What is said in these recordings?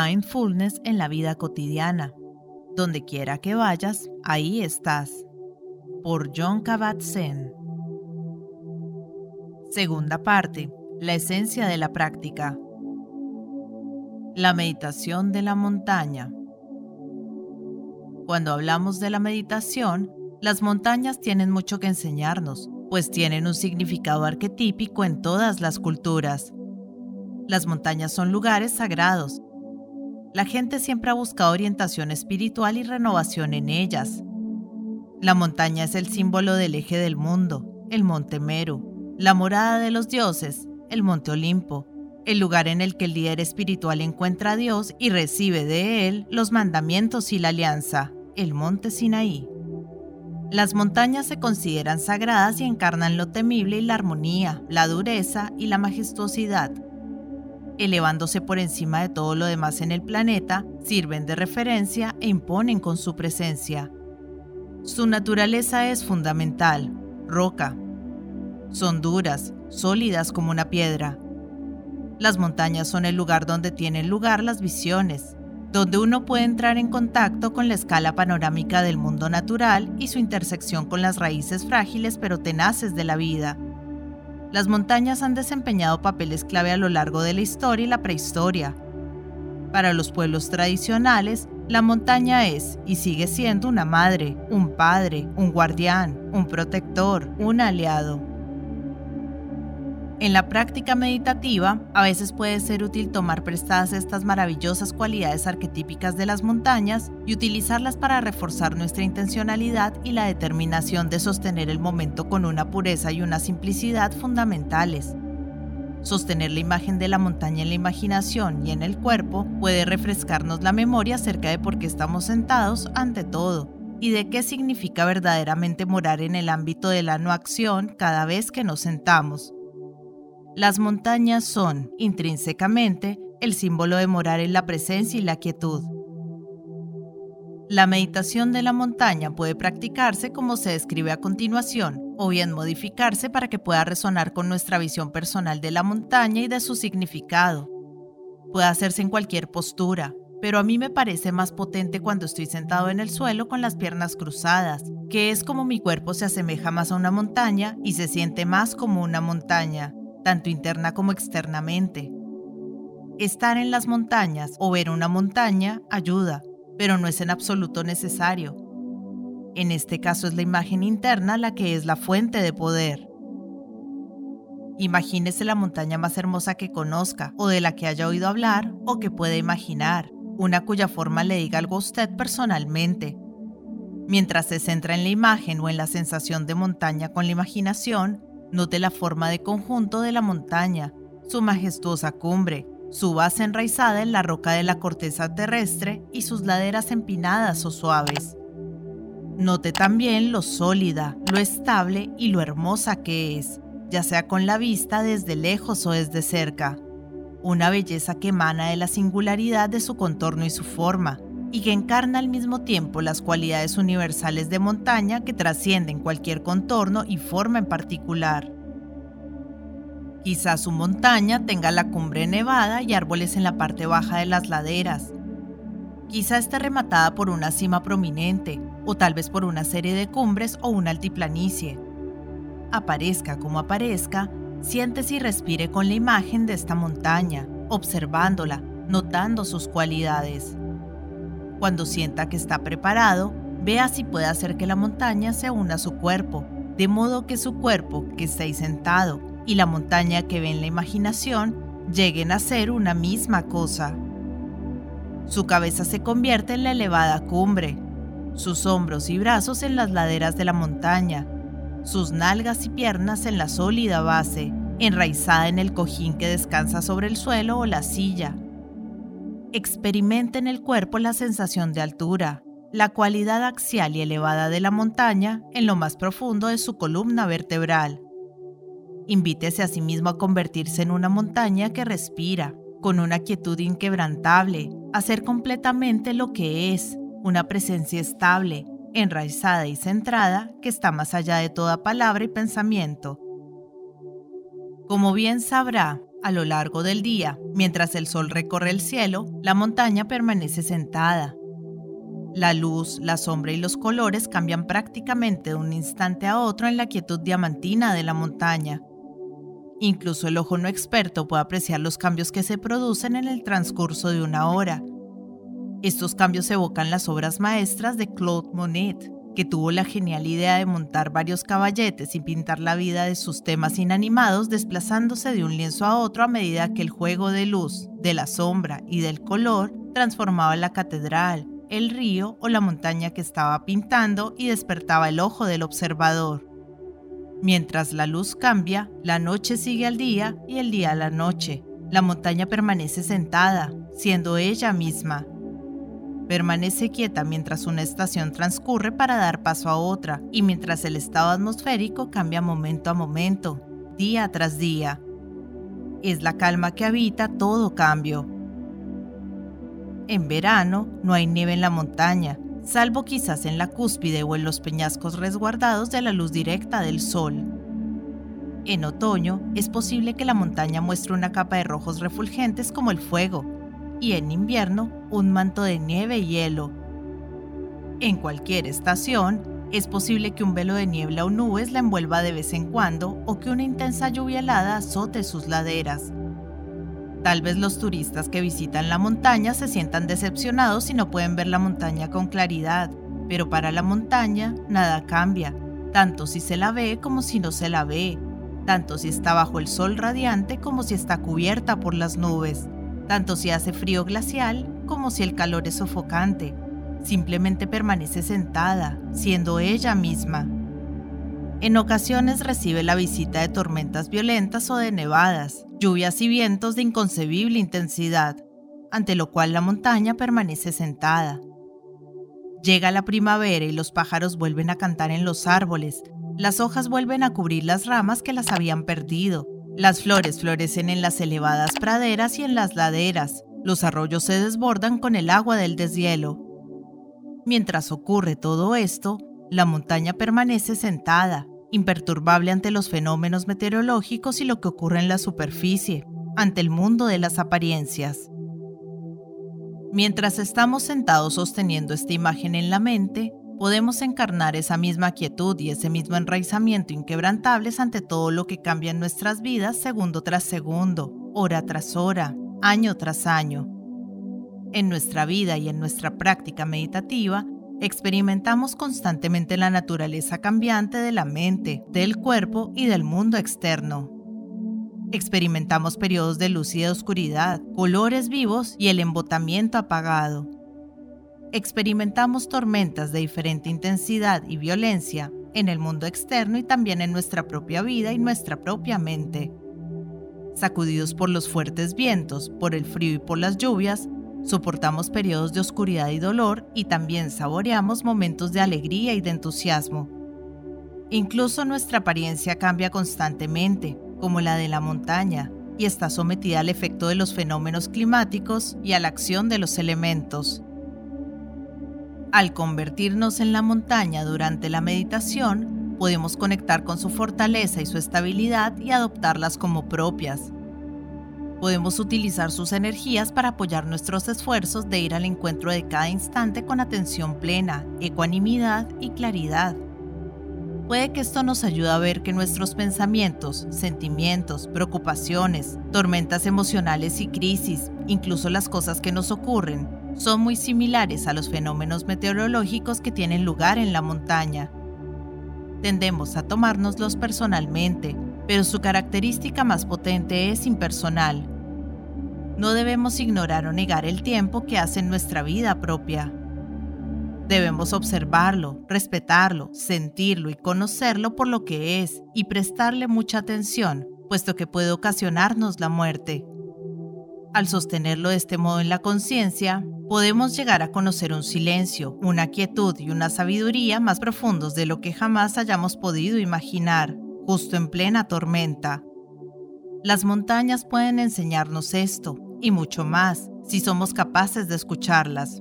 Mindfulness en la vida cotidiana. Donde quiera que vayas, ahí estás. Por John Kabat-Zinn. Segunda parte. La esencia de la práctica. La meditación de la montaña. Cuando hablamos de la meditación, las montañas tienen mucho que enseñarnos, pues tienen un significado arquetípico en todas las culturas. Las montañas son lugares sagrados, la gente siempre ha buscado orientación espiritual y renovación en ellas. La montaña es el símbolo del eje del mundo, el monte Meru, la morada de los dioses, el monte Olimpo, el lugar en el que el líder espiritual encuentra a Dios y recibe de él los mandamientos y la alianza, el monte Sinaí. Las montañas se consideran sagradas y encarnan lo temible y la armonía, la dureza y la majestuosidad elevándose por encima de todo lo demás en el planeta, sirven de referencia e imponen con su presencia. Su naturaleza es fundamental, roca. Son duras, sólidas como una piedra. Las montañas son el lugar donde tienen lugar las visiones, donde uno puede entrar en contacto con la escala panorámica del mundo natural y su intersección con las raíces frágiles pero tenaces de la vida las montañas han desempeñado papeles clave a lo largo de la historia y la prehistoria. Para los pueblos tradicionales, la montaña es y sigue siendo una madre, un padre, un guardián, un protector, un aliado. En la práctica meditativa, a veces puede ser útil tomar prestadas estas maravillosas cualidades arquetípicas de las montañas y utilizarlas para reforzar nuestra intencionalidad y la determinación de sostener el momento con una pureza y una simplicidad fundamentales. Sostener la imagen de la montaña en la imaginación y en el cuerpo puede refrescarnos la memoria acerca de por qué estamos sentados ante todo y de qué significa verdaderamente morar en el ámbito de la no acción cada vez que nos sentamos. Las montañas son, intrínsecamente, el símbolo de morar en la presencia y la quietud. La meditación de la montaña puede practicarse como se describe a continuación, o bien modificarse para que pueda resonar con nuestra visión personal de la montaña y de su significado. Puede hacerse en cualquier postura, pero a mí me parece más potente cuando estoy sentado en el suelo con las piernas cruzadas, que es como mi cuerpo se asemeja más a una montaña y se siente más como una montaña tanto interna como externamente. Estar en las montañas o ver una montaña ayuda, pero no es en absoluto necesario. En este caso es la imagen interna la que es la fuente de poder. Imagínese la montaña más hermosa que conozca o de la que haya oído hablar o que pueda imaginar, una cuya forma le diga algo a usted personalmente. Mientras se centra en la imagen o en la sensación de montaña con la imaginación, Note la forma de conjunto de la montaña, su majestuosa cumbre, su base enraizada en la roca de la corteza terrestre y sus laderas empinadas o suaves. Note también lo sólida, lo estable y lo hermosa que es, ya sea con la vista desde lejos o desde cerca. Una belleza que emana de la singularidad de su contorno y su forma, y que encarna al mismo tiempo las cualidades universales de montaña que trascienden cualquier contorno y forma en particular. Quizás su montaña tenga la cumbre nevada y árboles en la parte baja de las laderas. Quizá esté rematada por una cima prominente, o tal vez por una serie de cumbres o una altiplanicie. Aparezca como aparezca, siéntese y respire con la imagen de esta montaña, observándola, notando sus cualidades. Cuando sienta que está preparado, vea si puede hacer que la montaña se una a su cuerpo, de modo que su cuerpo, que está sentado, y la montaña que ve en la imaginación lleguen a ser una misma cosa. Su cabeza se convierte en la elevada cumbre, sus hombros y brazos en las laderas de la montaña, sus nalgas y piernas en la sólida base, enraizada en el cojín que descansa sobre el suelo o la silla, Experimente en el cuerpo la sensación de altura, la cualidad axial y elevada de la montaña en lo más profundo de su columna vertebral. Invítese a sí mismo a convertirse en una montaña que respira, con una quietud inquebrantable, a ser completamente lo que es, una presencia estable, enraizada y centrada que está más allá de toda palabra y pensamiento. Como bien sabrá, A lo largo del día, mientras el sol recorre el cielo, la montaña permanece sentada. La luz, la sombra y los colores cambian prácticamente de un instante a otro en la quietud diamantina de la montaña. Incluso el ojo no experto puede apreciar los cambios que se producen en el transcurso de una hora. Estos cambios evocan las obras maestras de Claude Monet, que tuvo la genial idea de montar varios caballetes y pintar la vida de sus temas inanimados desplazándose de un lienzo a otro a medida que el juego de luz, de la sombra y del color transformaba la catedral, el río o la montaña que estaba pintando y despertaba el ojo del observador. Mientras la luz cambia, la noche sigue al día y el día a la noche. La montaña permanece sentada, siendo ella misma, Permanece quieta mientras una estación transcurre para dar paso a otra y mientras el estado atmosférico cambia momento a momento, día tras día. Es la calma que habita todo cambio. En verano no hay nieve en la montaña, salvo quizás en la cúspide o en los peñascos resguardados de la luz directa del sol. En otoño es posible que la montaña muestre una capa de rojos refulgentes como el fuego, y en invierno un manto de nieve y hielo. En cualquier estación, es posible que un velo de niebla o nubes la envuelva de vez en cuando o que una intensa lluvia helada azote sus laderas. Tal vez los turistas que visitan la montaña se sientan decepcionados si no pueden ver la montaña con claridad, pero para la montaña nada cambia, tanto si se la ve como si no se la ve, tanto si está bajo el sol radiante como si está cubierta por las nubes tanto si hace frío glacial como si el calor es sofocante. Simplemente permanece sentada, siendo ella misma. En ocasiones recibe la visita de tormentas violentas o de nevadas, lluvias y vientos de inconcebible intensidad, ante lo cual la montaña permanece sentada. Llega la primavera y los pájaros vuelven a cantar en los árboles, las hojas vuelven a cubrir las ramas que las habían perdido, las flores florecen en las elevadas praderas y en las laderas. Los arroyos se desbordan con el agua del deshielo. Mientras ocurre todo esto, la montaña permanece sentada, imperturbable ante los fenómenos meteorológicos y lo que ocurre en la superficie, ante el mundo de las apariencias. Mientras estamos sentados sosteniendo esta imagen en la mente, podemos encarnar esa misma quietud y ese mismo enraizamiento inquebrantables ante todo lo que cambia en nuestras vidas segundo tras segundo, hora tras hora, año tras año. En nuestra vida y en nuestra práctica meditativa, experimentamos constantemente la naturaleza cambiante de la mente, del cuerpo y del mundo externo. Experimentamos periodos de luz y de oscuridad, colores vivos y el embotamiento apagado experimentamos tormentas de diferente intensidad y violencia en el mundo externo y también en nuestra propia vida y nuestra propia mente. Sacudidos por los fuertes vientos, por el frío y por las lluvias, soportamos periodos de oscuridad y dolor y también saboreamos momentos de alegría y de entusiasmo. Incluso nuestra apariencia cambia constantemente, como la de la montaña, y está sometida al efecto de los fenómenos climáticos y a la acción de los elementos. Al convertirnos en la montaña durante la meditación, podemos conectar con su fortaleza y su estabilidad y adoptarlas como propias. Podemos utilizar sus energías para apoyar nuestros esfuerzos de ir al encuentro de cada instante con atención plena, ecuanimidad y claridad. Puede que esto nos ayude a ver que nuestros pensamientos, sentimientos, preocupaciones, tormentas emocionales y crisis, incluso las cosas que nos ocurren, son muy similares a los fenómenos meteorológicos que tienen lugar en la montaña. Tendemos a tomárnoslos personalmente, pero su característica más potente es impersonal. No debemos ignorar o negar el tiempo que hace en nuestra vida propia. Debemos observarlo, respetarlo, sentirlo y conocerlo por lo que es y prestarle mucha atención, puesto que puede ocasionarnos la muerte. Al sostenerlo de este modo en la conciencia, podemos llegar a conocer un silencio, una quietud y una sabiduría más profundos de lo que jamás hayamos podido imaginar, justo en plena tormenta. Las montañas pueden enseñarnos esto y mucho más si somos capaces de escucharlas.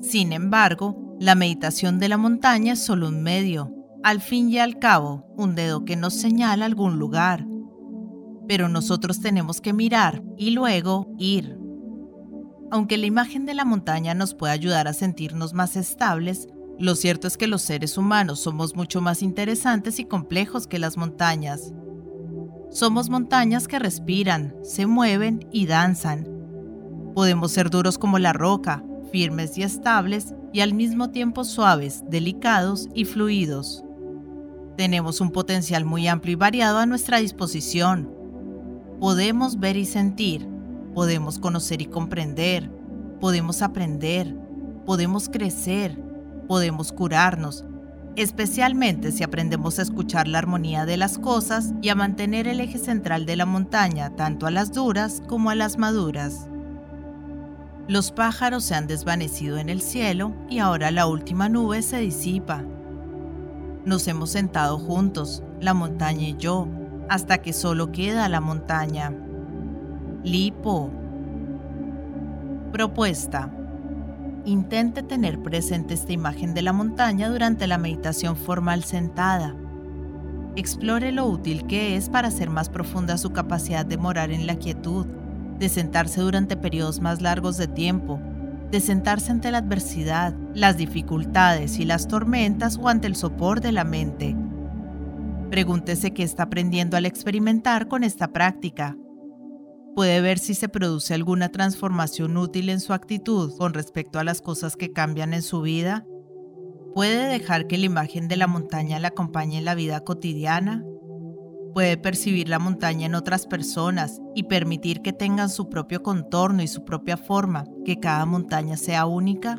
Sin embargo, la meditación de la montaña es solo un medio, al fin y al cabo, un dedo que nos señala algún lugar, pero nosotros tenemos que mirar y luego ir. Aunque la imagen de la montaña nos puede ayudar a sentirnos más estables, lo cierto es que los seres humanos somos mucho más interesantes y complejos que las montañas. Somos montañas que respiran, se mueven y danzan. Podemos ser duros como la roca, firmes y estables, y al mismo tiempo suaves, delicados y fluidos. Tenemos un potencial muy amplio y variado a nuestra disposición. Podemos ver y sentir, podemos conocer y comprender, podemos aprender, podemos crecer, podemos curarnos, especialmente si aprendemos a escuchar la armonía de las cosas y a mantener el eje central de la montaña tanto a las duras como a las maduras. Los pájaros se han desvanecido en el cielo y ahora la última nube se disipa. Nos hemos sentado juntos, la montaña y yo, hasta que solo queda la montaña. Lipo. Propuesta. Intente tener presente esta imagen de la montaña durante la meditación formal sentada. Explore lo útil que es para hacer más profunda su capacidad de morar en la quietud, de sentarse durante periodos más largos de tiempo, de sentarse ante la adversidad, las dificultades y las tormentas o ante el sopor de la mente. Pregúntese qué está aprendiendo al experimentar con esta práctica. Puede ver si se produce alguna transformación útil en su actitud con respecto a las cosas que cambian en su vida. Puede dejar que la imagen de la montaña le acompañe en la vida cotidiana Puede percibir la montaña en otras personas y permitir que tengan su propio contorno y su propia forma, que cada montaña sea única.